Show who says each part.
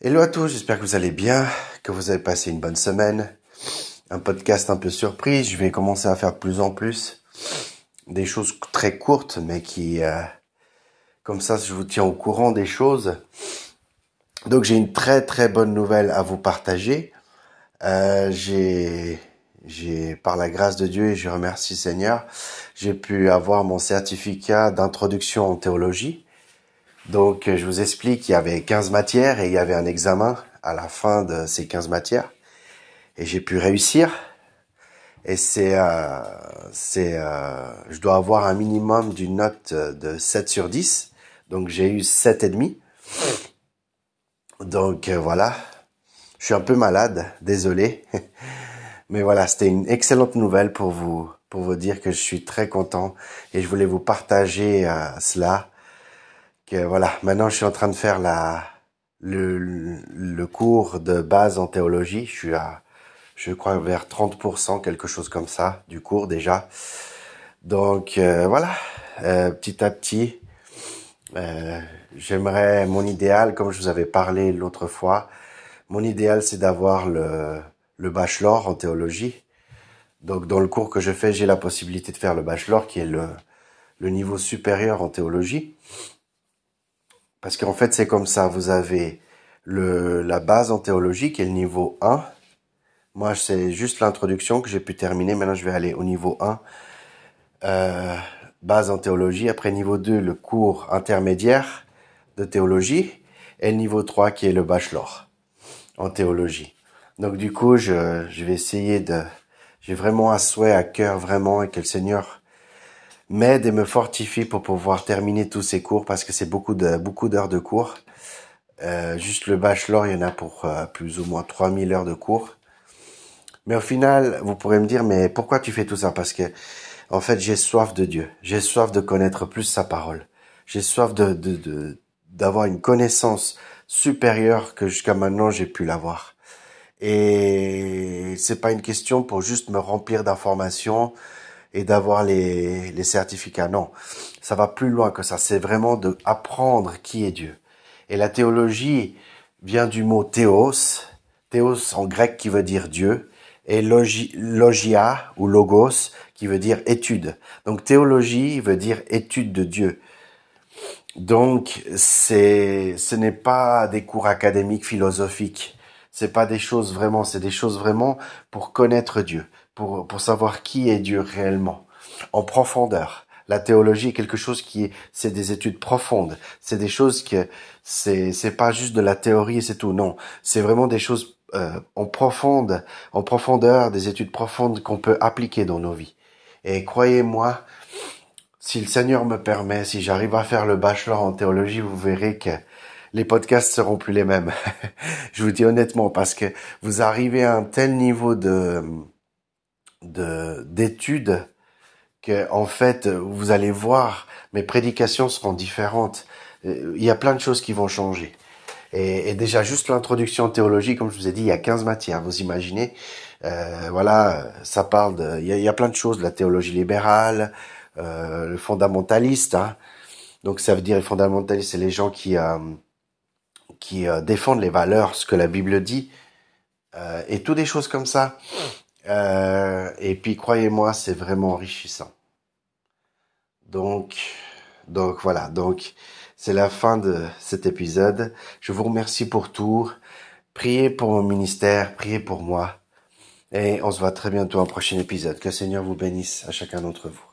Speaker 1: Hello à tous, j'espère que vous allez bien, que vous avez passé une bonne semaine. Un podcast un peu surprise, je vais commencer à faire de plus en plus des choses très courtes, mais qui, euh, comme ça, je vous tiens au courant des choses. Donc j'ai une très très bonne nouvelle à vous partager. Euh, j'ai, j'ai, par la grâce de Dieu, et je remercie Seigneur, j'ai pu avoir mon certificat d'introduction en théologie. Donc, je vous explique, il y avait 15 matières et il y avait un examen à la fin de ces 15 matières. Et j'ai pu réussir. Et c'est, euh, c'est, euh, je dois avoir un minimum d'une note de 7 sur 10. Donc, j'ai eu 7 et demi. Donc, euh, voilà. Je suis un peu malade, désolé. Mais voilà, c'était une excellente nouvelle pour vous, pour vous dire que je suis très content et je voulais vous partager euh, cela voilà, maintenant je suis en train de faire le, cours de base en théologie. Je suis à, je crois vers 30%, quelque chose comme ça, du cours déjà. Donc euh, voilà, euh, petit à petit, euh, j'aimerais mon idéal, comme je vous avais parlé l'autre fois, mon idéal c'est d'avoir le, le bachelor en théologie. Donc dans le cours que je fais, j'ai la possibilité de faire le bachelor qui est le niveau supérieur en théologie. Parce qu'en fait, c'est comme ça. Vous avez le, la base en théologie qui est le niveau 1. Moi, c'est juste l'introduction que j'ai pu terminer. Maintenant, je vais aller au niveau 1. Euh, base en théologie. Après niveau 2, le cours intermédiaire de théologie. Et niveau 3 qui est le bachelor en théologie. Donc du coup, je, je vais essayer de... J'ai vraiment un souhait à cœur, vraiment, et que le Seigneur m'aide et me fortifie pour pouvoir terminer tous ces cours parce que c'est beaucoup de beaucoup d'heures de cours. Euh, juste le bachelor, il y en a pour euh, plus ou moins 3000 heures de cours. Mais au final, vous pourrez me dire, mais pourquoi tu fais tout ça? Parce que, en fait, j'ai soif de Dieu. J'ai soif de connaître plus sa parole. J'ai soif de d'avoir de, une connaissance supérieure que jusqu'à maintenant j'ai pu l'avoir. Et c'est pas une question pour juste me remplir d'informations, et d'avoir les, certificats. Non, ça va plus loin que ça. C'est vraiment de apprendre qui est Dieu. Et la théologie vient du mot théos, théos en grec qui veut dire Dieu, et logia ou logos qui veut dire étude. Donc théologie veut dire étude de Dieu. Donc c'est ce n'est pas des cours académiques philosophiques. C'est pas des choses vraiment, c'est des choses vraiment pour connaître Dieu pour, pour savoir qui est Dieu réellement, en profondeur. La théologie est quelque chose qui est, c'est des études profondes. C'est des choses que c'est, c'est pas juste de la théorie et c'est tout. Non, c'est vraiment des choses euh, en profonde, en profondeur, des études profondes qu'on peut appliquer dans nos vies. Et croyez-moi, si le Seigneur me permet, si j'arrive à faire le bachelor en théologie, vous verrez que les podcasts seront plus les mêmes. Je vous dis honnêtement, parce que vous arrivez à un tel niveau de de d'études que en fait vous allez voir mes prédications seront différentes. Il y a plein de choses qui vont changer. Et, déjà juste l'introduction théologique, comme je vous ai dit, il y a 15 matières. Vous imaginez, euh, voilà, ça parle de, il y, a, plein de choses, la théologie libérale, euh, le fondamentaliste. Hein. Donc ça veut dire les fondamentalistes, c'est les gens qui euh, qui défendent les valeurs, ce que la Bible dit, et toutes des choses comme ça. Euh, et puis croyez-moi, c'est vraiment enrichissant. Donc, donc voilà. Donc c'est la fin de cet épisode. Je vous remercie pour tout. Priez pour mon ministère, priez pour moi. Et on se voit très bientôt en prochain épisode. Que le Seigneur vous bénisse à chacun d'entre vous.